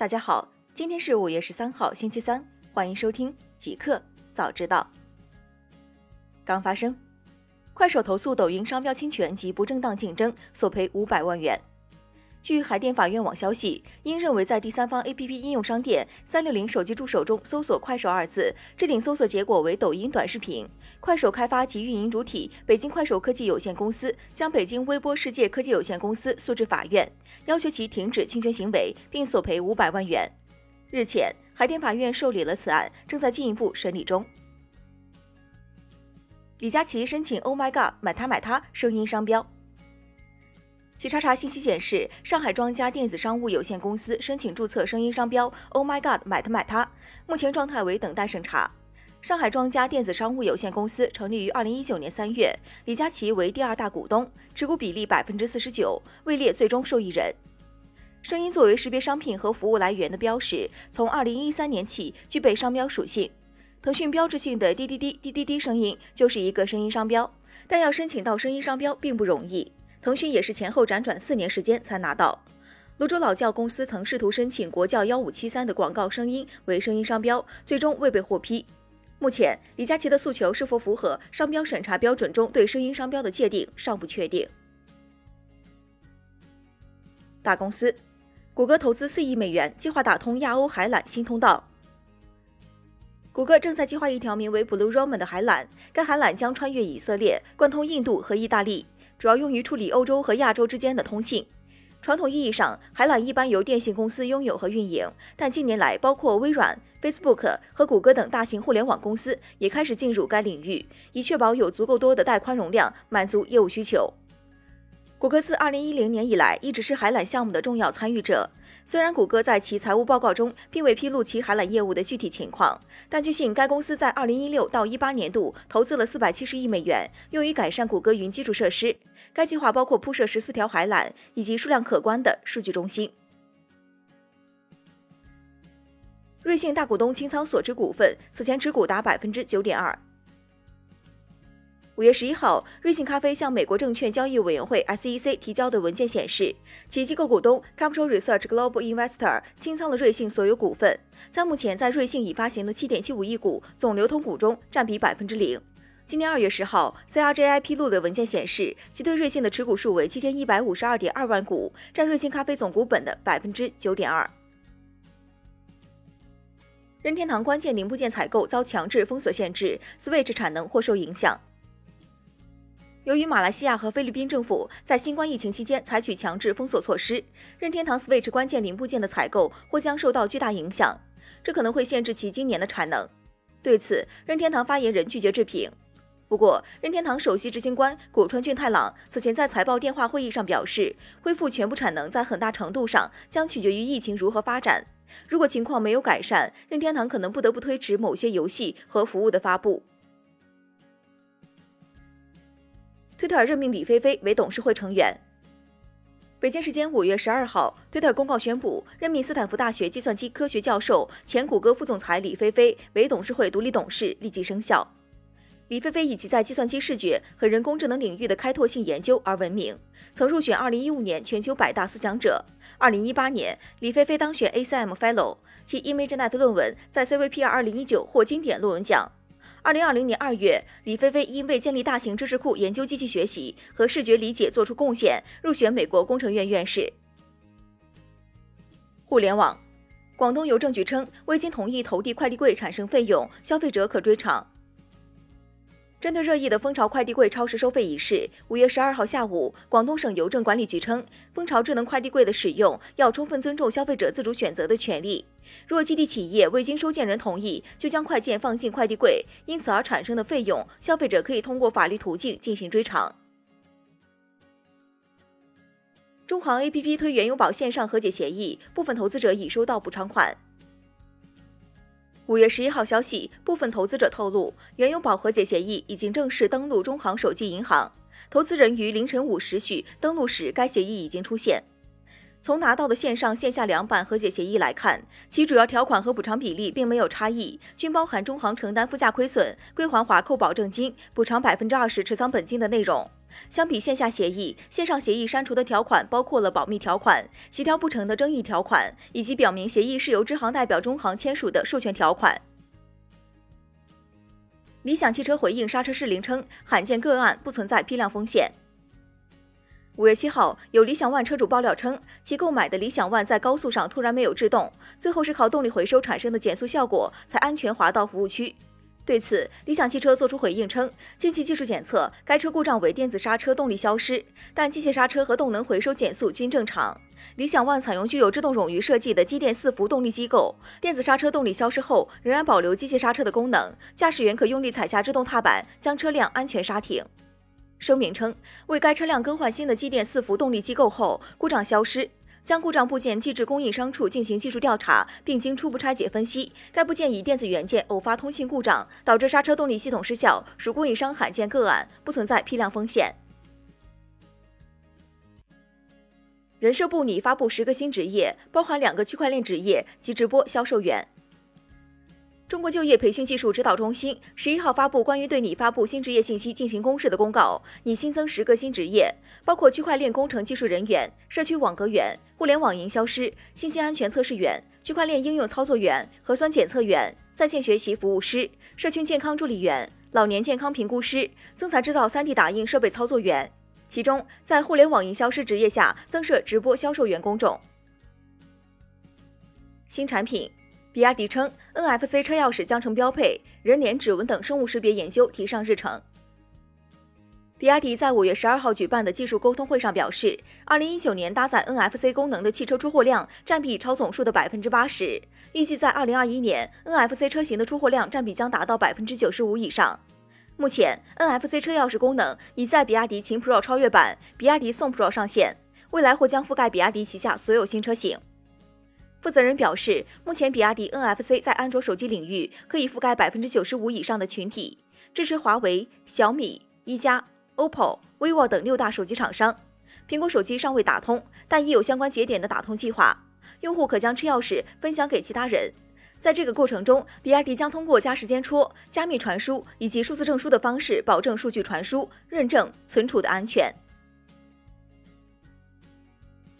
大家好，今天是五月十三号，星期三，欢迎收听极客早知道。刚发生，快手投诉抖音商标侵权及不正当竞争，索赔五百万元。据海淀法院网消息，因认为在第三方 APP 应用商店三六零手机助手中搜索“快手”二字，置顶搜索结果为抖音短视频，快手开发及运营主体北京快手科技有限公司将北京微波世界科技有限公司诉至法院，要求其停止侵权行为，并索赔五百万元。日前，海淀法院受理了此案，正在进一步审理中。李佳琦申请 “Oh my God，买它买它”声音商标。企查查信息显示，上海庄家电子商务有限公司申请注册声音商标 “Oh my God，买它买它”，目前状态为等待审查。上海庄家电子商务有限公司成立于二零一九年三月，李佳琦为第二大股东，持股比例百分之四十九，位列最终受益人。声音作为识别商品和服务来源的标识，从二零一三年起具备商标属性。腾讯标志性的滴滴滴滴滴滴声音就是一个声音商标，但要申请到声音商标并不容易。腾讯也是前后辗转四年时间才拿到。泸州老窖公司曾试图申请国窖幺五七三的广告声音为声音商标，最终未被获批。目前，李佳琦的诉求是否符合商标审查标准中对声音商标的界定尚不确定。大公司，谷歌投资四亿美元，计划打通亚欧海缆新通道。谷歌正在计划一条名为 Blue Roman 的海缆，该海缆将穿越以色列，贯通印度和意大利。主要用于处理欧洲和亚洲之间的通信。传统意义上，海缆一般由电信公司拥有和运营，但近年来，包括微软、Facebook 和谷歌等大型互联网公司也开始进入该领域，以确保有足够多的带宽容量满足业务需求。谷歌自2010年以来一直是海缆项目的重要参与者。虽然谷歌在其财务报告中并未披露其海缆业务的具体情况，但据信该公司在2016到18年度投资了470亿美元，用于改善谷歌云基础设施。该计划包括铺设14条海缆以及数量可观的数据中心。瑞幸大股东清仓所持股份，此前持股达百分之九点二。五月十一号，瑞幸咖啡向美国证券交易委员会 （SEC） 提交的文件显示，其机构股东 Capital Research Global Investor 清仓了瑞幸所有股份，在目前在瑞幸已发行的七点七五亿股总流通股中占比百分之零。今年二月十号，CRJI 披露的文件显示，其对瑞幸的持股数为七千一百五十二点二万股，占瑞幸咖啡总股本的百分之九点二。任天堂关键零部件采购遭强制封锁限制，Switch 产能或受影响。由于马来西亚和菲律宾政府在新冠疫情期间采取强制封锁措施，任天堂 Switch 关键零部件的采购或将受到巨大影响，这可能会限制其今年的产能。对此，任天堂发言人拒绝置评。不过，任天堂首席执行官古川俊太郎此前在财报电话会议上表示，恢复全部产能在很大程度上将取决于疫情如何发展。如果情况没有改善，任天堂可能不得不推迟某些游戏和服务的发布。推特任命李飞飞为董事会成员。北京时间五月十二号，推特公告宣布任命斯坦福大学计算机科学教授、前谷歌副总裁李飞飞为董事会独立董事，立即生效。李飞飞以其在计算机视觉和人工智能领域的开拓性研究而闻名，曾入选二零一五年全球百大思想者。二零一八年，李飞飞当选 ACM Fellow，其 ImageNet 论文在 CVPR 二零一九获经典论文奖。二零二零年二月，李飞飞因为建立大型知识库、研究机器学习和视觉理解做出贡献，入选美国工程院院士。互联网，广东邮政局称，未经同意投递快递柜产生费用，消费者可追偿。针对热议的蜂巢快递柜超时收费一事，五月十二号下午，广东省邮政管理局称，蜂巢智能快递柜的使用要充分尊重消费者自主选择的权利。若基地企业未经收件人同意就将快件放进快递柜，因此而产生的费用，消费者可以通过法律途径进行追偿。中行 APP 推原油宝线上和解协议，部分投资者已收到补偿款。五月十一号消息，部分投资者透露，原油宝和解协议已经正式登录中行手机银行，投资人于凌晨五时许登录时，该协议已经出现。从拿到的线上线下两版和解协议来看，其主要条款和补偿比例并没有差异，均包含中行承担附加亏损、归还华扣保证金、补偿百分之二十持仓本金的内容。相比线下协议，线上协议删除的条款包括了保密条款、协调不成的争议条款，以及表明协议是由支行代表中行签署的授权条款。理想汽车回应刹车失灵称，罕见个案，不存在批量风险。五月七号，有理想 ONE 车主爆料称，其购买的理想 ONE 在高速上突然没有制动，最后是靠动力回收产生的减速效果，才安全滑到服务区。对此，理想汽车作出回应称，近期技术检测，该车故障为电子刹车动力消失，但机械刹车和动能回收减速均正常。理想 ONE 采用具有制动冗余设计的机电四伏动力机构，电子刹车动力消失后仍然保留机械刹车的功能，驾驶员可用力踩下制动踏板，将车辆安全刹停。声明称，为该车辆更换新的机电四伏动力机构后，故障消失。将故障部件寄至供应商处进行技术调查，并经初步拆解分析，该部件以电子元件偶发通信故障导致刹车动力系统失效，属供应商罕见个案，不存在批量风险。人社部拟发布十个新职业，包含两个区块链职业及直播销售员。中国就业培训技术指导中心十一号发布关于对拟发布新职业信息进行公示的公告，拟新增十个新职业，包括区块链工程技术人员、社区网格员、互联网营销师、信息安全测试员、区块链应用操作员、核酸检测员、在线学习服务师、社区健康助理员、老年健康评估师、增材制造 3D 打印设备操作员。其中，在互联网营销师职业下增设直播销售员工种。新产品。比亚迪称，NFC 车钥匙将成标配，人脸、指纹等生物识别研究提上日程。比亚迪在五月十二号举办的技术沟通会上表示，二零一九年搭载 NFC 功能的汽车出货量占比超总数的百分之八十，预计在二零二一年，NFC 车型的出货量占比将达到百分之九十五以上。目前，NFC 车钥匙功能已在比亚迪秦 Pro 超越版、比亚迪宋 Pro 上线，未来或将覆盖比亚迪旗下所有新车型。负责人表示，目前比亚迪 NFC 在安卓手机领域可以覆盖百分之九十五以上的群体，支持华为、小米、一加、OPPO、vivo 等六大手机厂商。苹果手机尚未打通，但已有相关节点的打通计划。用户可将车钥匙分享给其他人。在这个过程中，比亚迪将通过加时间戳、加密传输以及数字证书的方式，保证数据传输、认证、存储的安全。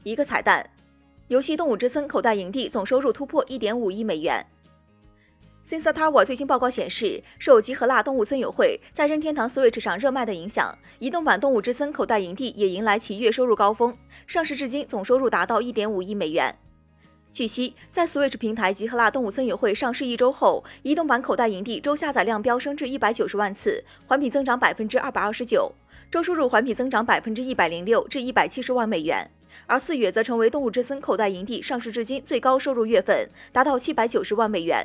一个彩蛋。游戏《动物之森》口袋营地总收入突破一点五亿美元。Sensor Tower 最新报告显示，受《集合辣动物森友会》在任天堂 Switch 上热卖的影响，移动版《动物之森》口袋营地也迎来其月收入高峰，上市至今总收入达到一点五亿美元。据悉，在 Switch 平台《集合辣动物森友会》上市一周后，移动版口袋营地周下载量飙升至一百九十万次，环比增长百分之二百二十九，周收入环比增长百分之一百零六至一百七十万美元。而四月则成为动物之森口袋营地上市至今最高收入月份，达到七百九十万美元。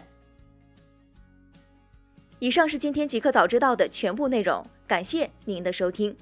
以上是今天极客早知道的全部内容，感谢您的收听。